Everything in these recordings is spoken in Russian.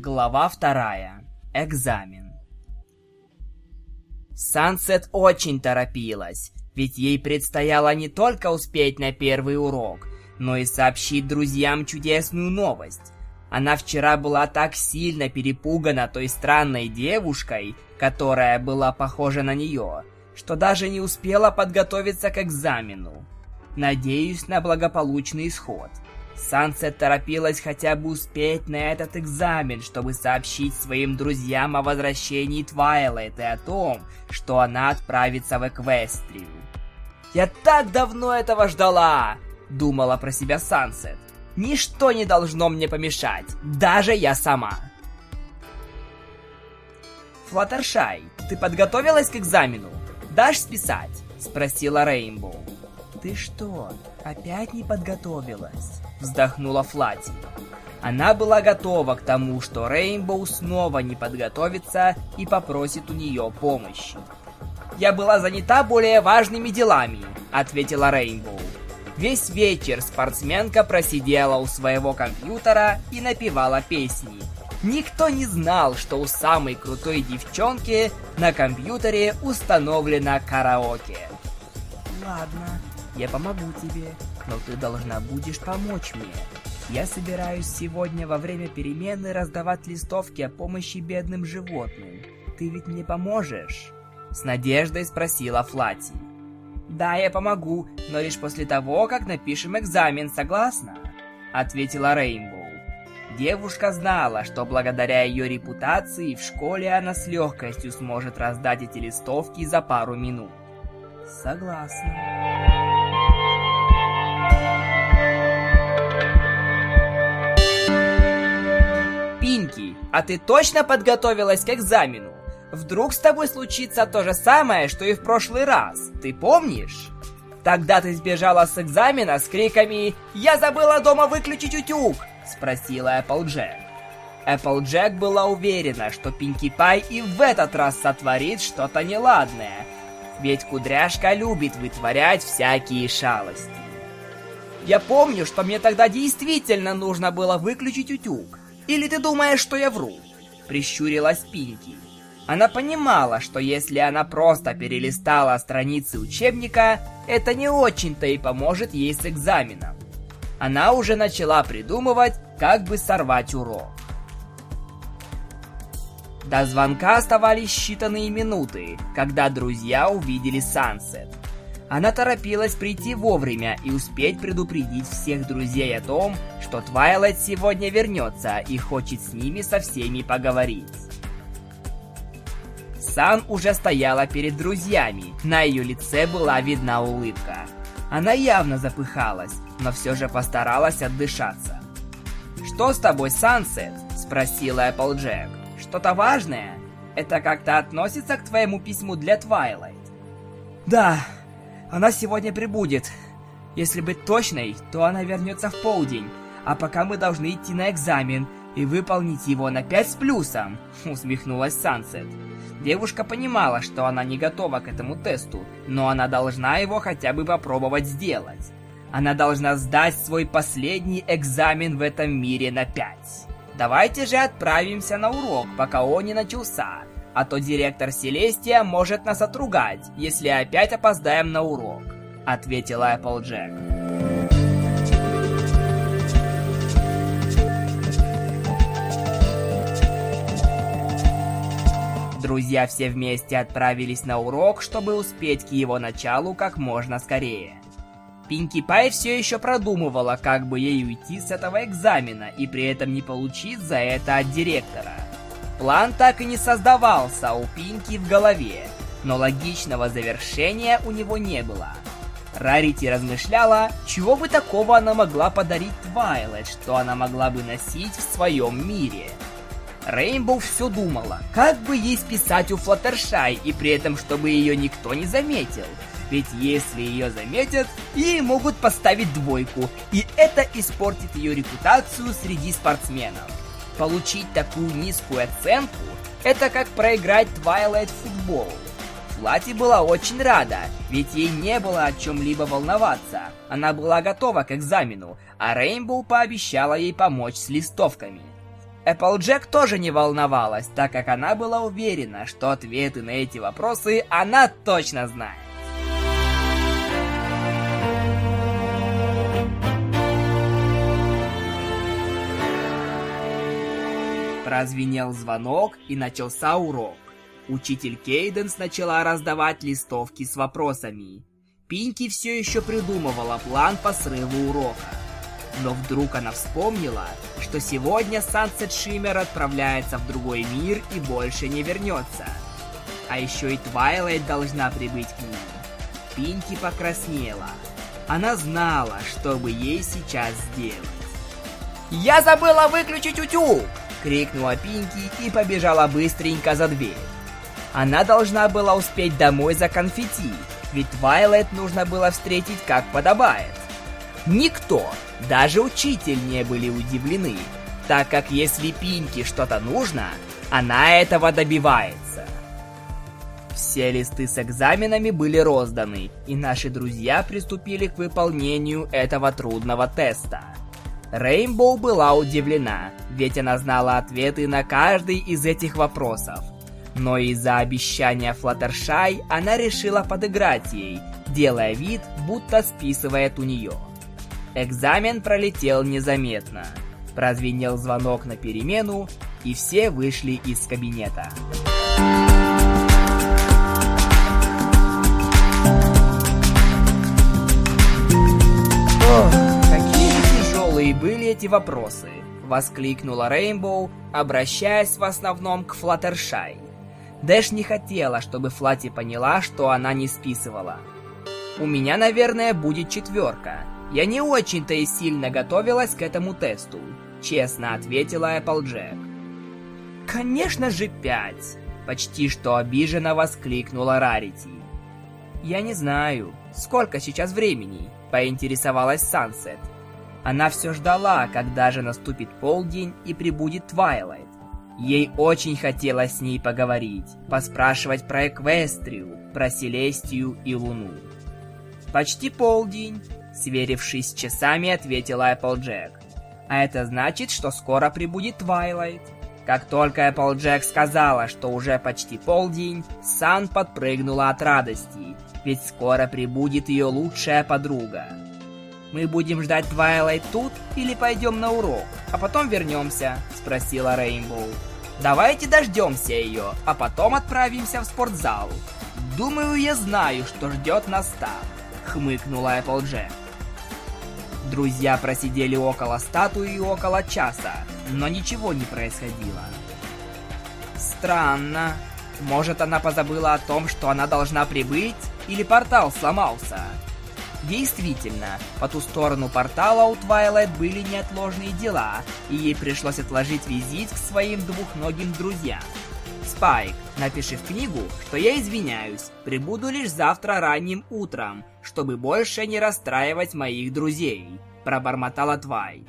Глава вторая. Экзамен. Сансет очень торопилась, ведь ей предстояло не только успеть на первый урок, но и сообщить друзьям чудесную новость. Она вчера была так сильно перепугана той странной девушкой, которая была похожа на нее, что даже не успела подготовиться к экзамену. Надеюсь на благополучный исход. Сансет торопилась хотя бы успеть на этот экзамен, чтобы сообщить своим друзьям о возвращении Твайлайт и о том, что она отправится в Эквестрию. «Я так давно этого ждала!» — думала про себя Сансет. «Ничто не должно мне помешать, даже я сама!» «Флаттершай, ты подготовилась к экзамену? Дашь списать?» — спросила Рейнбоу. «Ты что, опять не подготовилась?» вздохнула Флати. Она была готова к тому, что Рейнбоу снова не подготовится и попросит у нее помощи. «Я была занята более важными делами», — ответила Рейнбоу. Весь вечер спортсменка просидела у своего компьютера и напевала песни. Никто не знал, что у самой крутой девчонки на компьютере установлено караоке. «Ладно, я помогу тебе», но ты должна будешь помочь мне. Я собираюсь сегодня во время перемены раздавать листовки о помощи бедным животным. Ты ведь мне поможешь?» С надеждой спросила Флати. «Да, я помогу, но лишь после того, как напишем экзамен, согласна?» Ответила Рейнбоу. Девушка знала, что благодаря ее репутации в школе она с легкостью сможет раздать эти листовки за пару минут. «Согласна». Пинки, а ты точно подготовилась к экзамену? Вдруг с тобой случится то же самое, что и в прошлый раз, ты помнишь? Тогда ты сбежала с экзамена с криками «Я забыла дома выключить утюг!» Спросила Эпплджек. Эпплджек была уверена, что Пинки Пай и в этот раз сотворит что-то неладное. Ведь кудряшка любит вытворять всякие шалости. Я помню, что мне тогда действительно нужно было выключить утюг. Или ты думаешь, что я вру?» Прищурилась Пинки. Она понимала, что если она просто перелистала страницы учебника, это не очень-то и поможет ей с экзаменом. Она уже начала придумывать, как бы сорвать урок. До звонка оставались считанные минуты, когда друзья увидели Сансет. Она торопилась прийти вовремя и успеть предупредить всех друзей о том, что Твайлайт сегодня вернется и хочет с ними со всеми поговорить. Сан уже стояла перед друзьями, на ее лице была видна улыбка. Она явно запыхалась, но все же постаралась отдышаться. «Что с тобой, Сансет?» – спросила Эпплджек. «Что-то важное? Это как-то относится к твоему письму для Твайлайт?» «Да, она сегодня прибудет. Если быть точной, то она вернется в полдень. А пока мы должны идти на экзамен и выполнить его на 5 с плюсом, усмехнулась Сансет. Девушка понимала, что она не готова к этому тесту, но она должна его хотя бы попробовать сделать. Она должна сдать свой последний экзамен в этом мире на 5. Давайте же отправимся на урок, пока он не начался. А то директор Селестия может нас отругать, если опять опоздаем на урок», — ответила Эпплджек. Друзья все вместе отправились на урок, чтобы успеть к его началу как можно скорее. Пинки Пай все еще продумывала, как бы ей уйти с этого экзамена и при этом не получить за это от директора. План так и не создавался у Пинки в голове, но логичного завершения у него не было. Рарити размышляла, чего бы такого она могла подарить Твайлайт, что она могла бы носить в своем мире. Рейнбоу все думала, как бы ей списать у Флаттершай, и при этом, чтобы ее никто не заметил. Ведь если ее заметят, ей могут поставить двойку, и это испортит ее репутацию среди спортсменов. Получить такую низкую оценку – это как проиграть Twilight футбол. Флати была очень рада, ведь ей не было о чем-либо волноваться. Она была готова к экзамену, а Рейнбоу пообещала ей помочь с листовками. Эпплджек тоже не волновалась, так как она была уверена, что ответы на эти вопросы она точно знает. Прозвенел звонок и начался урок. Учитель Кейденс начала раздавать листовки с вопросами. Пинки все еще придумывала план по срыву урока. Но вдруг она вспомнила, что сегодня Сансет Шиммер отправляется в другой мир и больше не вернется. А еще и Твайлайт должна прибыть к ним. Пинки покраснела. Она знала, что бы ей сейчас сделать. «Я забыла выключить утюг!» крикнула Пинки и побежала быстренько за дверь. Она должна была успеть домой за конфетти, ведь Твайлайт нужно было встретить как подобает. Никто, даже учитель не были удивлены, так как если Пинки что-то нужно, она этого добивается. Все листы с экзаменами были розданы, и наши друзья приступили к выполнению этого трудного теста. Рейнбоу была удивлена, ведь она знала ответы на каждый из этих вопросов. Но из-за обещания Флаттершай она решила подыграть ей, делая вид, будто списывает у нее. Экзамен пролетел незаметно. Прозвенел звонок на перемену, и все вышли из кабинета. Ох, и были эти вопросы, воскликнула Рейнбоу, обращаясь в основном к Флаттершай. Дэш не хотела, чтобы Флати поняла, что она не списывала. У меня, наверное, будет четверка. Я не очень-то и сильно готовилась к этому тесту, честно ответила Эпплджек. Конечно же, пять! Почти что обиженно воскликнула Рарити. Я не знаю, сколько сейчас времени, поинтересовалась Сансет. Она все ждала, когда же наступит полдень и прибудет Твайлайт. Ей очень хотелось с ней поговорить, поспрашивать про Эквестрию, про Селестию и Луну. «Почти полдень», — сверившись с часами, ответила Эпплджек. «А это значит, что скоро прибудет Твайлайт». Как только Эпплджек сказала, что уже почти полдень, Сан подпрыгнула от радости, ведь скоро прибудет ее лучшая подруга. «Мы будем ждать Твайлайт тут или пойдем на урок, а потом вернемся?» – спросила Рейнбоу. «Давайте дождемся ее, а потом отправимся в спортзал. Думаю, я знаю, что ждет нас там», – хмыкнула Эпплджек. Друзья просидели около статуи около часа, но ничего не происходило. Странно. Может, она позабыла о том, что она должна прибыть? Или портал сломался? Действительно, по ту сторону портала у Твайлайт были неотложные дела, и ей пришлось отложить визит к своим двухногим друзьям. Спайк, напиши в книгу, что я извиняюсь, прибуду лишь завтра ранним утром, чтобы больше не расстраивать моих друзей, пробормотала Твай.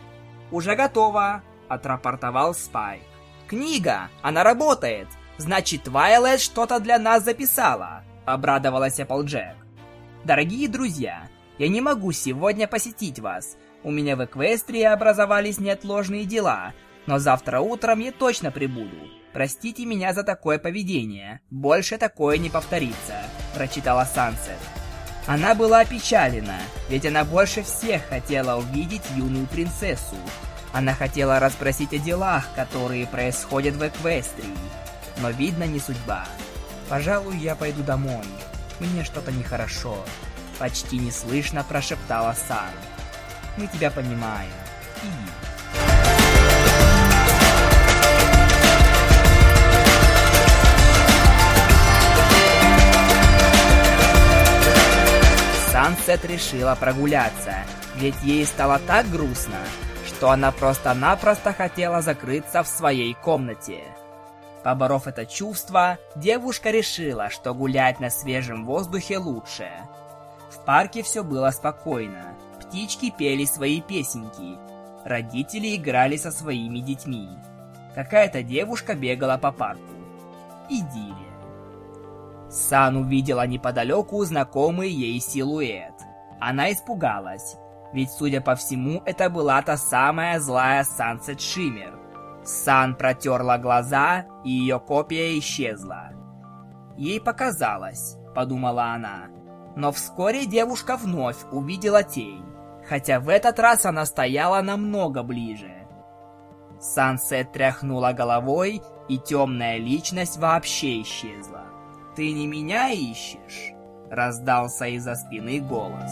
Уже готово, отрапортовал Спайк. Книга, она работает. Значит, Твайлайт что-то для нас записала, обрадовалась Эпплджек. Дорогие друзья, я не могу сегодня посетить вас. У меня в Эквестрии образовались неотложные дела, но завтра утром я точно прибуду. Простите меня за такое поведение. Больше такое не повторится, прочитала Сансет. Она была опечалена, ведь она больше всех хотела увидеть юную принцессу. Она хотела расспросить о делах, которые происходят в Эквестрии. Но видно не судьба. Пожалуй, я пойду домой. Мне что-то нехорошо. Почти неслышно прошептала Сара. Мы тебя понимаем. Иди. Сансет решила прогуляться, ведь ей стало так грустно, что она просто-напросто хотела закрыться в своей комнате. Поборов это чувство, девушка решила, что гулять на свежем воздухе лучше – в парке все было спокойно. Птички пели свои песенки. Родители играли со своими детьми. Какая-то девушка бегала по парку. Идиллия. Сан увидела неподалеку знакомый ей силуэт. Она испугалась, ведь, судя по всему, это была та самая злая Сансет Шиммер. Сан протерла глаза, и ее копия исчезла. Ей показалось, подумала она. Но вскоре девушка вновь увидела тень, хотя в этот раз она стояла намного ближе. Сансет тряхнула головой, и темная личность вообще исчезла. «Ты не меня ищешь?» — раздался из-за спины голос.